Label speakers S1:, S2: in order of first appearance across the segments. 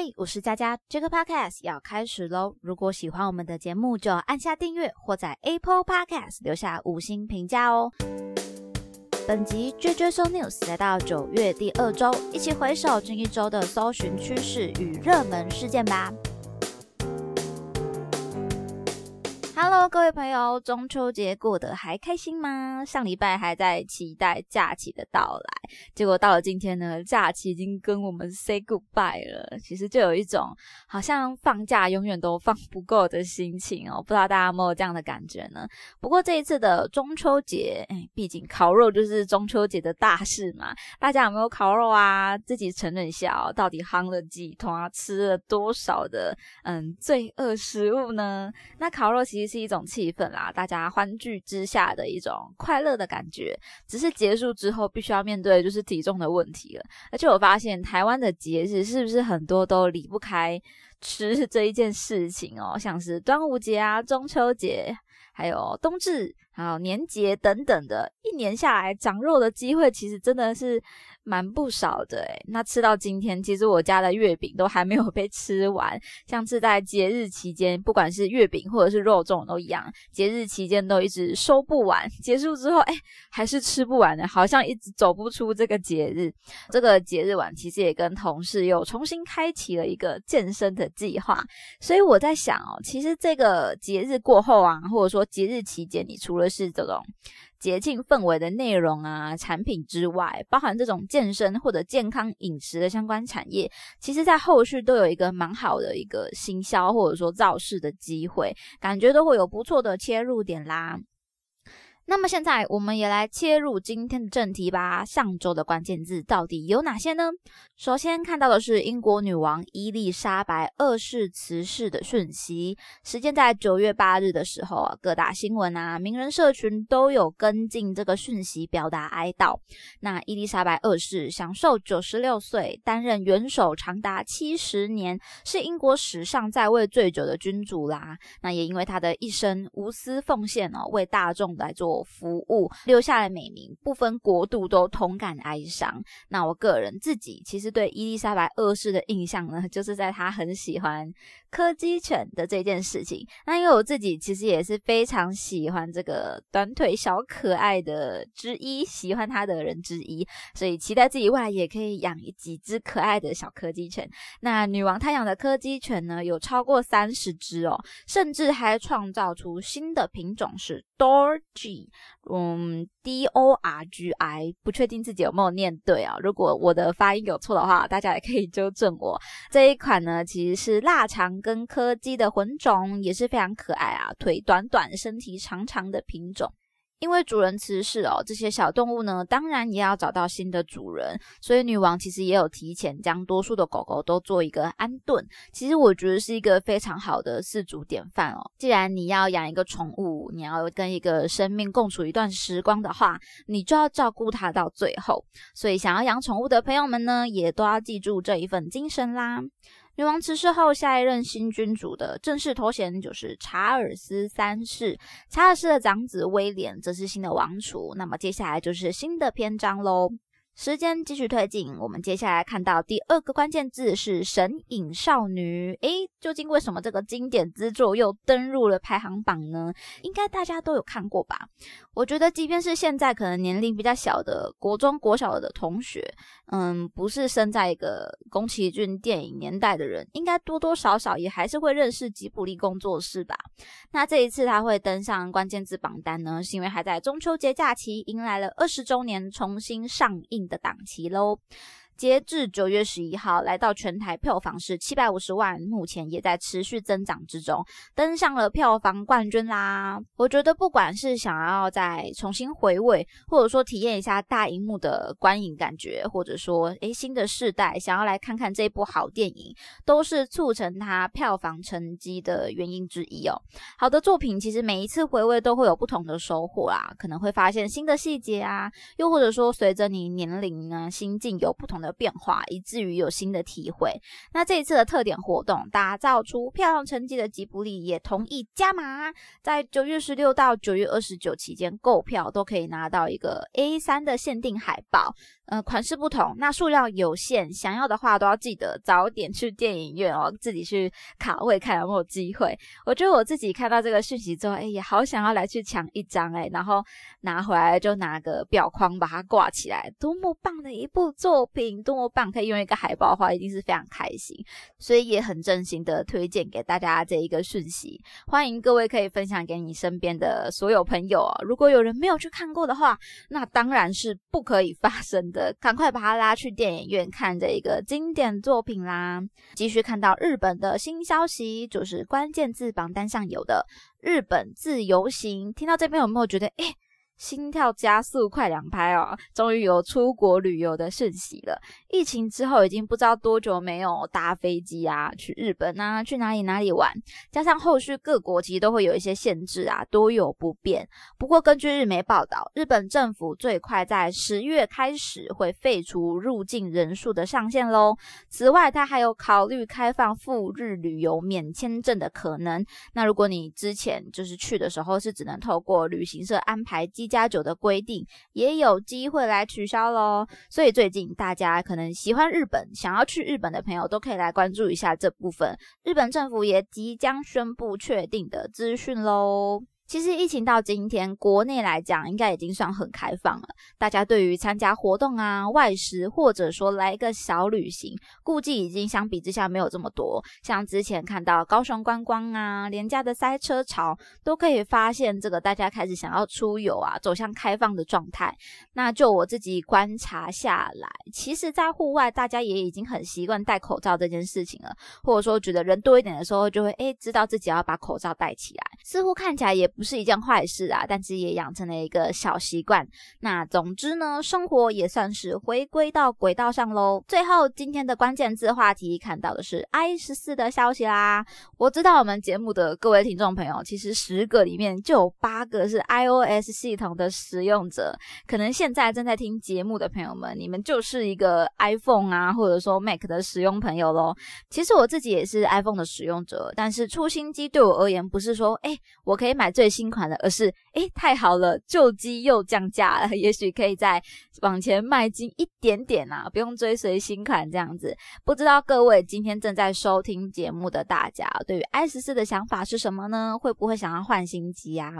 S1: 嘿，我是佳佳，这个 podcast 要开始喽！如果喜欢我们的节目，就按下订阅或在 Apple Podcast 留下五星评价哦。本集 JJ So News 来到九月第二周，一起回首近一周的搜寻趋势与热门事件吧。Hello，各位朋友，中秋节过得还开心吗？上礼拜还在期待假期的到来，结果到了今天呢，假期已经跟我们 say goodbye 了。其实就有一种好像放假永远都放不够的心情哦。不知道大家有没有这样的感觉呢？不过这一次的中秋节，哎，毕竟烤肉就是中秋节的大事嘛。大家有没有烤肉啊？自己承认一下哦，到底夯了几团，吃了多少的嗯罪恶食物呢？那烤肉其实。是一种气氛啦，大家欢聚之下的一种快乐的感觉。只是结束之后，必须要面对就是体重的问题了。而且我发现台湾的节日是不是很多都离不开吃这一件事情哦？像是端午节啊、中秋节，还有冬至，还有年节等等的，一年下来长肉的机会其实真的是。蛮不少的诶那吃到今天，其实我家的月饼都还没有被吃完。像是在节日期间，不管是月饼或者是肉粽都一样，节日期间都一直收不完。结束之后，哎，还是吃不完的，好像一直走不出这个节日。这个节日晚，其实也跟同事又重新开启了一个健身的计划。所以我在想哦，其实这个节日过后啊，或者说节日期间，你除了是这种。节庆氛围的内容啊，产品之外，包含这种健身或者健康饮食的相关产业，其实在后续都有一个蛮好的一个行销或者说造势的机会，感觉都会有不错的切入点啦。那么现在我们也来切入今天的正题吧。上周的关键字到底有哪些呢？首先看到的是英国女王伊丽莎白二世辞世的讯息。时间在九月八日的时候啊，各大新闻啊、名人社群都有跟进这个讯息，表达哀悼。那伊丽莎白二世享受九十六岁，担任元首长达七十年，是英国史上在位最久的君主啦。那也因为她的一生无私奉献哦，为大众来做。服务留下了美名，不分国度都同感哀伤。那我个人自己其实对伊丽莎白二世的印象呢，就是在她很喜欢柯基犬的这件事情。那因为我自己其实也是非常喜欢这个短腿小可爱的之一，喜欢它的人之一，所以期待自己未来也可以养几只可爱的小柯基犬。那女王她养的柯基犬呢，有超过三十只哦，甚至还创造出新的品种是 Dorgi。嗯，D O R G I，不确定自己有没有念对啊。如果我的发音有错的话，大家也可以纠正我。这一款呢，其实是腊肠跟柯基的混种，也是非常可爱啊，腿短短、身体长长的品种。因为主人辞世哦，这些小动物呢，当然也要找到新的主人，所以女王其实也有提前将多数的狗狗都做一个安顿。其实我觉得是一个非常好的饲主典范哦。既然你要养一个宠物，你要跟一个生命共处一段时光的话，你就要照顾它到最后。所以想要养宠物的朋友们呢，也都要记住这一份精神啦。女王辞世后，下一任新君主的正式头衔就是查尔斯三世。查尔斯的长子威廉则是新的王储。那么接下来就是新的篇章喽。时间继续推进，我们接下来看到第二个关键字是《神隐少女》。诶，究竟为什么这个经典之作又登入了排行榜呢？应该大家都有看过吧？我觉得，即便是现在可能年龄比较小的国中、国小的同学，嗯，不是生在一个宫崎骏电影年代的人，应该多多少少也还是会认识吉卜力工作室吧？那这一次他会登上关键字榜单呢，是因为还在中秋节假期迎来了二十周年重新上映。的档期喽。截至九月十一号，来到全台票房是七百五十万，目前也在持续增长之中，登上了票房冠军啦。我觉得不管是想要再重新回味，或者说体验一下大荧幕的观影感觉，或者说诶新的世代想要来看看这部好电影，都是促成它票房成绩的原因之一哦。好的作品其实每一次回味都会有不同的收获啦，可能会发现新的细节啊，又或者说随着你年龄啊心境有不同的变化，以至于有新的体会。那这一次的特点活动，打造出漂亮成绩的吉卜力也同意加码，在九月十六到九月二十九期间购票都可以拿到一个 A 三的限定海报。呃，款式不同，那数量有限，想要的话都要记得早点去电影院哦，自己去卡位看有没有机会。我觉得我自己看到这个讯息之后，哎也，好想要来去抢一张哎，然后拿回来就拿个表框把它挂起来，多么棒的一部作品，多么棒，可以用一个海报的话，一定是非常开心。所以也很真心的推荐给大家这一个讯息，欢迎各位可以分享给你身边的所有朋友哦。如果有人没有去看过的话，那当然是不可以发生的。赶快把他拉去电影院看这一个经典作品啦！继续看到日本的新消息，就是关键字榜单上有的日本自由行。听到这边有没有觉得，哎？心跳加速，快两拍哦！终于有出国旅游的讯息了。疫情之后，已经不知道多久没有搭飞机啊，去日本啊，去哪里哪里玩。加上后续各国其实都会有一些限制啊，多有不便。不过根据日媒报道，日本政府最快在十月开始会废除入境人数的上限喽。此外，他还有考虑开放赴日旅游免签证的可能。那如果你之前就是去的时候是只能透过旅行社安排机。加九的规定也有机会来取消喽，所以最近大家可能喜欢日本、想要去日本的朋友都可以来关注一下这部分。日本政府也即将宣布确定的资讯喽。其实疫情到今天，国内来讲应该已经算很开放了。大家对于参加活动啊、外食，或者说来一个小旅行，估计已经相比之下没有这么多。像之前看到高雄观光啊、廉价的塞车潮，都可以发现这个大家开始想要出游啊，走向开放的状态。那就我自己观察下来，其实，在户外大家也已经很习惯戴口罩这件事情了，或者说觉得人多一点的时候，就会诶知道自己要把口罩戴起来，似乎看起来也。不是一件坏事啊，但是也养成了一个小习惯。那总之呢，生活也算是回归到轨道上喽。最后，今天的关键字话题看到的是 i 十四的消息啦。我知道我们节目的各位听众朋友，其实十个里面就有八个是 iOS 系统的使用者。可能现在正在听节目的朋友们，你们就是一个 iPhone 啊，或者说 Mac 的使用朋友喽。其实我自己也是 iPhone 的使用者，但是出新机对我而言，不是说哎，我可以买最新款的，而是诶太好了，旧机又降价了，也许可以再往前迈进一点点啊，不用追随新款这样子。不知道各位今天正在收听节目的大家，对于 S 四的想法是什么呢？会不会想要换新机啊？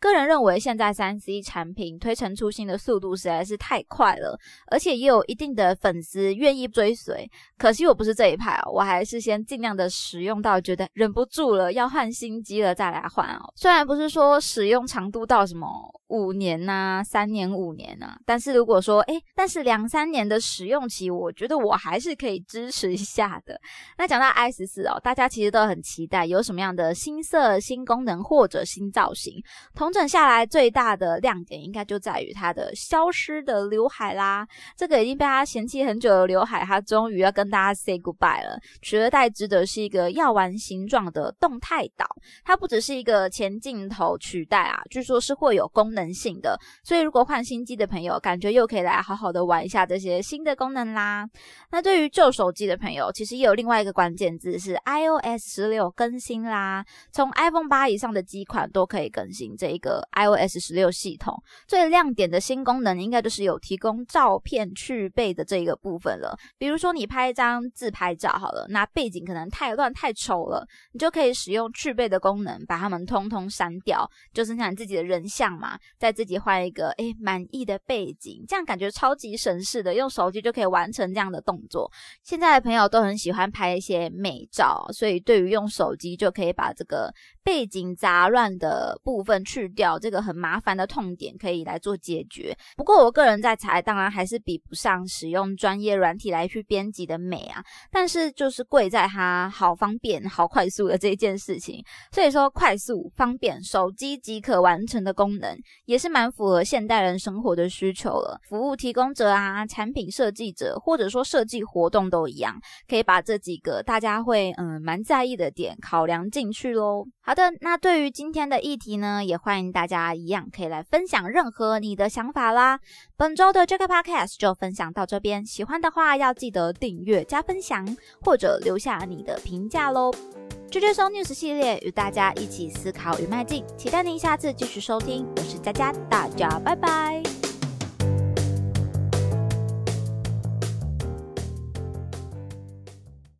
S1: 个人认为，现在三 C 产品推陈出新的速度实在是太快了，而且也有一定的粉丝愿意追随。可惜我不是这一派哦，我还是先尽量的使用到觉得忍不住了要换新机了再来换哦。虽然不是。说使用长度到什么五年呐，三年五年呐，但是如果说哎，但是两三年的使用期，我觉得我还是可以支持一下的。那讲到 i 十四哦，大家其实都很期待有什么样的新色、新功能或者新造型。同整下来最大的亮点，应该就在于它的消失的刘海啦。这个已经被大家嫌弃很久的刘海，它终于要跟大家 say goodbye 了。取而代之的是一个药丸形状的动态岛，它不只是一个前镜头。头取代啊，据说是会有功能性的，所以如果换新机的朋友，感觉又可以来好好的玩一下这些新的功能啦。那对于旧手机的朋友，其实也有另外一个关键字是 iOS 十六更新啦。从 iPhone 八以上的机款都可以更新这一个 iOS 十六系统。最亮点的新功能，应该就是有提供照片去背的这一个部分了。比如说你拍一张自拍照好了，那背景可能太乱太丑了，你就可以使用去背的功能，把它们通通删掉。就剩下你自己的人像嘛，再自己换一个诶满意的背景，这样感觉超级省事的，用手机就可以完成这样的动作。现在的朋友都很喜欢拍一些美照，所以对于用手机就可以把这个背景杂乱的部分去掉，这个很麻烦的痛点可以来做解决。不过我个人在猜，当然还是比不上使用专业软体来去编辑的美啊，但是就是贵在它好方便、好快速的这一件事情。所以说快速方便。手机即可完成的功能，也是蛮符合现代人生活的需求了。服务提供者啊，产品设计者，或者说设计活动都一样，可以把这几个大家会嗯蛮在意的点考量进去喽。好的，那对于今天的议题呢，也欢迎大家一样可以来分享任何你的想法啦。本周的这个 podcast 就分享到这边，喜欢的话要记得订阅加分享，或者留下你的评价喽。追追搜 news 系列与大家一起思考与迈进，期待您下次继续收听。我是佳佳，大家拜拜。